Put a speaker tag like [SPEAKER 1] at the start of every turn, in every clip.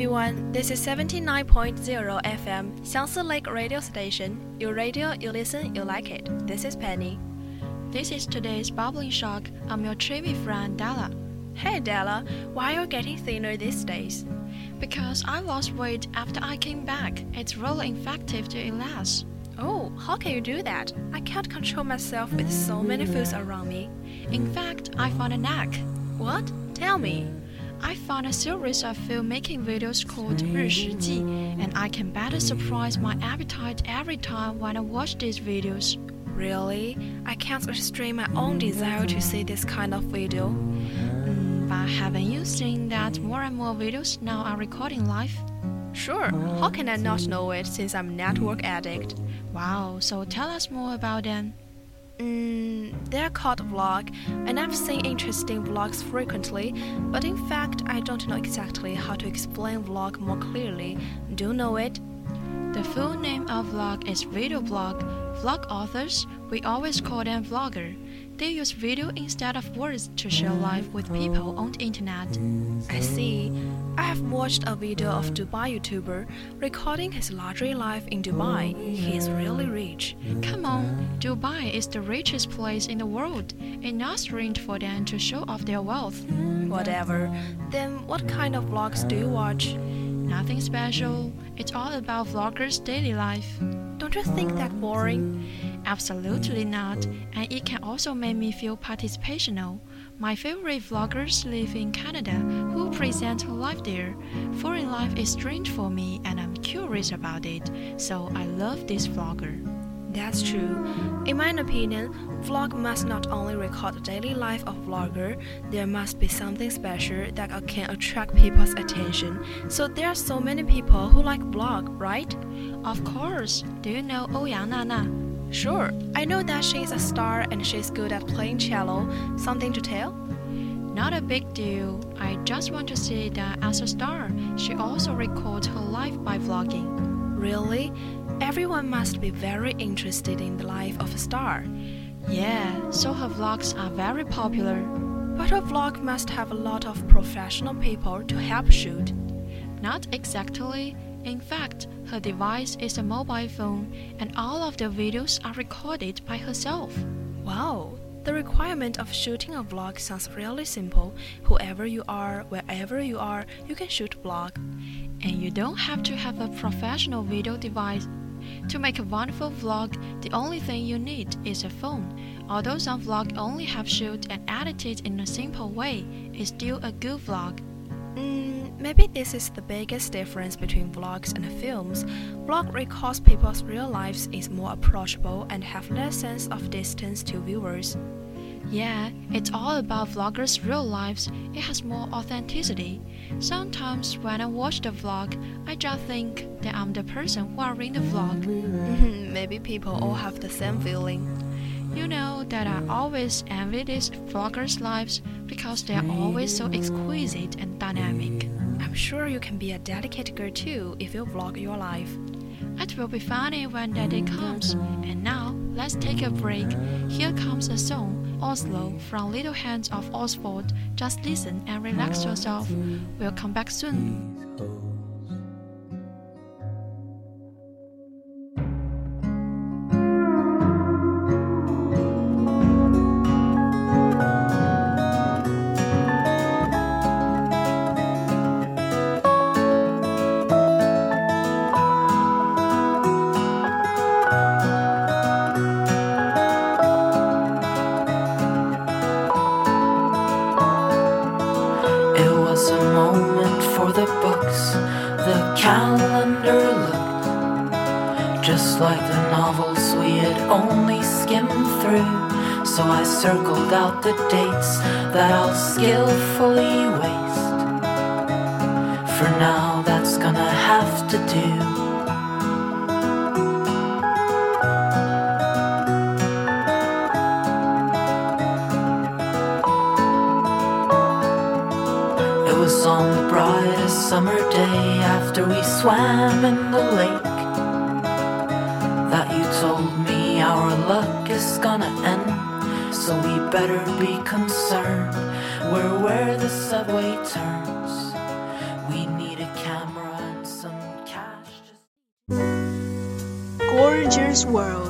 [SPEAKER 1] Everyone, this is 79.0 FM Xiangsi Lake Radio Station. You radio, you listen, you like it. This is Penny.
[SPEAKER 2] This is today's bubbling shock. I'm your trivia friend Della.
[SPEAKER 1] Hey Della, why are you getting thinner these days?
[SPEAKER 2] Because I lost weight after I came back, it's really effective to elapse.
[SPEAKER 1] Oh, how can you do that? I can't control myself with so many foods around me.
[SPEAKER 2] In fact, I found a knack.
[SPEAKER 1] What? Tell me.
[SPEAKER 2] I found a series of filmmaking videos called 日食记, and I can better surprise my appetite every time when I watch these videos.
[SPEAKER 1] Really? I can't restrain my own desire to see this kind of video.
[SPEAKER 2] Mm, but haven't you seen that more and more videos now are recording live?
[SPEAKER 1] Sure, how can I not know it since I'm a network addict?
[SPEAKER 2] Wow, so tell us more about them.
[SPEAKER 1] Mm, they're called vlog, and I've seen interesting vlogs frequently, but in fact, I don't know exactly how to explain vlog more clearly. Do you know it?
[SPEAKER 2] The full name of vlog is video blog. Vlog authors, we always call them vlogger. They use video instead of words to share life with people on the internet.
[SPEAKER 1] I see. I have watched a video of Dubai YouTuber recording his luxury life in Dubai. He is really rich.
[SPEAKER 2] Come on, Dubai is the richest place in the world. It's not strange for them to show off their wealth.
[SPEAKER 1] Whatever. Then what kind of vlogs do you watch?
[SPEAKER 2] Nothing special. It's all about vloggers' daily life.
[SPEAKER 1] Don't you think that boring?
[SPEAKER 2] Absolutely not, and it can also make me feel participational. My favorite vloggers live in Canada who present life there. Foreign life is strange for me and I'm curious about it, so I love this vlogger.
[SPEAKER 1] That's true. In my opinion, vlog must not only record the daily life of vlogger, there must be something special that can attract people's attention. So there are so many people who like vlog, right?
[SPEAKER 2] Of course, do you know Ouyang Nana?
[SPEAKER 1] Sure, I know that she's a star and she's good at playing cello. Something to tell?
[SPEAKER 2] Not a big deal. I just want to say that as a star, she also records her life by vlogging.
[SPEAKER 1] Really? Everyone must be very interested in the life of a star.
[SPEAKER 2] Yeah, so her vlogs are very popular.
[SPEAKER 1] But her vlog must have a lot of professional people to help shoot.
[SPEAKER 2] Not exactly. In fact, her device is a mobile phone, and all of the videos are recorded by herself.
[SPEAKER 1] Wow, the requirement of shooting a vlog sounds really simple. Whoever you are, wherever you are, you can shoot vlog.
[SPEAKER 2] And you don't have to have a professional video device. To make a wonderful vlog, the only thing you need is a phone. Although some vlog only have shot and edited in a simple way, it's still a good vlog.
[SPEAKER 1] Mm, maybe this is the biggest difference between vlogs and films. Vlog records people's real lives is more approachable and have less sense of distance to viewers.
[SPEAKER 2] Yeah, it's all about vloggers' real lives. It has more authenticity. Sometimes when I watch the vlog, I just think that I'm the person who are in the vlog.
[SPEAKER 1] maybe people all have the same feeling.
[SPEAKER 2] You know that I always envy these vloggers' lives because they are always so exquisite and dynamic.
[SPEAKER 1] I'm sure you can be a delicate girl too if you vlog your life.
[SPEAKER 2] It will be funny when that day comes. And now, let's take a break. Here comes a song, Oslo, from Little Hands of Asphalt. Just listen and relax yourself. We'll come back soon.
[SPEAKER 3] The books. The calendar looked just like the novels we had only skimmed through. So I circled out the dates that I'll skillfully waste. For now, that's gonna have to do. Summer day after we swam in the lake that you told me our luck is gonna end. So we better be concerned. We're where the subway turns. We need a camera and some cash.
[SPEAKER 4] Gorgeous world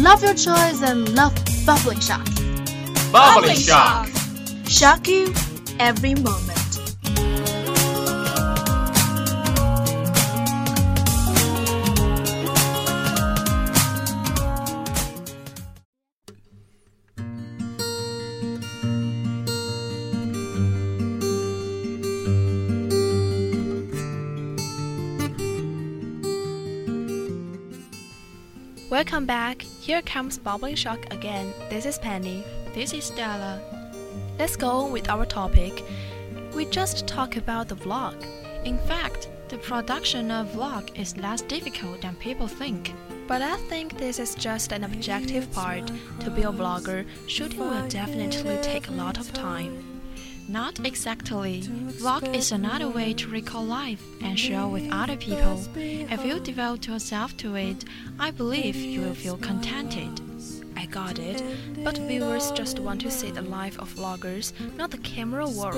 [SPEAKER 5] Love your choice and love Bubbling Shock.
[SPEAKER 6] Bubbling shock.
[SPEAKER 4] Shock you every moment.
[SPEAKER 1] Welcome back. Here comes Bubbling Shock again. This is Penny.
[SPEAKER 2] This is Della.
[SPEAKER 1] Let's go on with our topic. We just talk about the vlog.
[SPEAKER 2] In fact, the production of vlog is less difficult than people think.
[SPEAKER 1] But I think this is just an objective part. To be a vlogger, shooting will definitely take a lot of time.
[SPEAKER 2] Not exactly. Vlog is another way to recall life and share with other people. If you devote yourself to it, I believe you will feel contented.
[SPEAKER 1] I got it. But viewers just want to see the life of vloggers, not the camera work.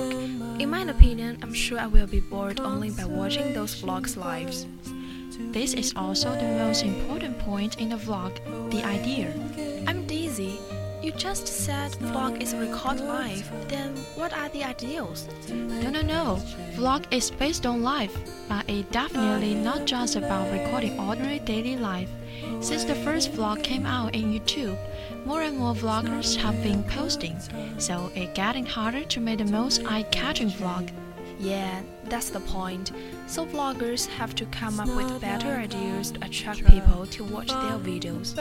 [SPEAKER 1] In my opinion, I'm sure I will be bored only by watching those vlogs lives.
[SPEAKER 2] This is also the most important point in the vlog the idea.
[SPEAKER 1] I'm dizzy. You just said vlog is record live. Then what are the ideals?
[SPEAKER 2] No, no, no. Vlog is based on life, but it definitely not just about recording ordinary daily life. Since the first vlog came out in YouTube, more and more vloggers have been posting, so it's getting harder to make the most eye-catching vlog.
[SPEAKER 1] Yeah, that's the point. So vloggers have to come up with better ideas to attract people to watch their videos.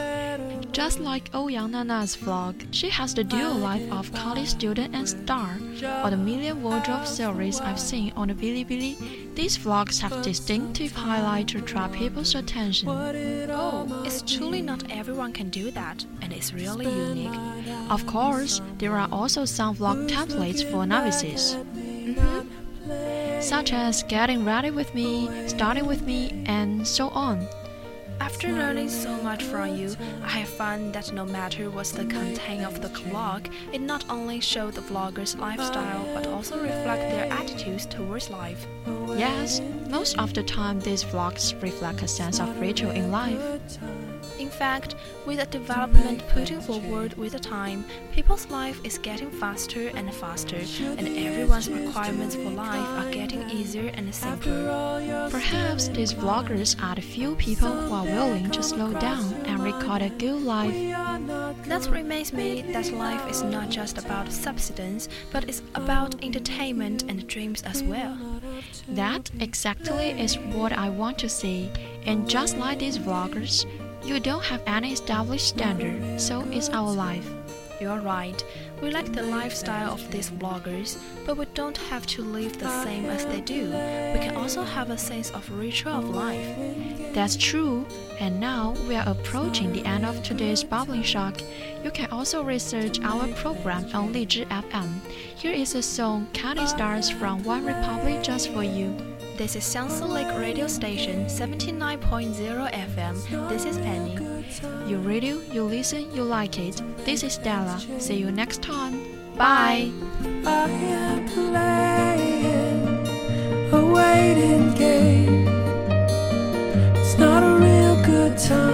[SPEAKER 2] Just like Ouyang Nana's vlog, she has the dual life of college student and star. Or the Million Wardrobe series I've seen on the Bilibili, these vlogs have distinctive highlights to draw people's attention.
[SPEAKER 1] Oh, it's truly not everyone can do that, and it's really unique.
[SPEAKER 2] Of course, there are also some vlog templates for novices.
[SPEAKER 1] Mhm.
[SPEAKER 2] Such as getting ready with me, starting with me, and so on.
[SPEAKER 1] After learning so much from you, I have found that no matter what's the content of the vlog, it not only shows the vlogger's lifestyle but also reflect their attitudes towards life.
[SPEAKER 2] Yes, most of the time these vlogs reflect a sense of ritual in life.
[SPEAKER 1] In fact, with the development putting forward with the time, people's life is getting faster and faster, and everyone's requirements for life are getting easier and simpler.
[SPEAKER 2] Perhaps these vloggers are the few people who are willing to slow down and record a good life.
[SPEAKER 1] That reminds me that life is not just about subsistence, but it's about entertainment and dreams as well.
[SPEAKER 2] That exactly is what I want to see, and just like these vloggers, you don't have any established standard, so it's our life.
[SPEAKER 1] You're right. We like the lifestyle of these bloggers, but we don't have to live the same as they do. We can also have a sense of ritual of life.
[SPEAKER 2] That's true. And now we are approaching the end of today's Bubbling Shock. You can also research our program on Lizhi FM. Here is a song Counting Stars from One Republic just for you.
[SPEAKER 1] This is Xiangsi Lake Radio Station, 79.0 FM. This is Penny.
[SPEAKER 2] You read it, you listen, you like it. This is Della. See you next time. Bye.
[SPEAKER 3] I am playing a
[SPEAKER 7] waiting game. It's not a real good time.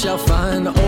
[SPEAKER 7] shall find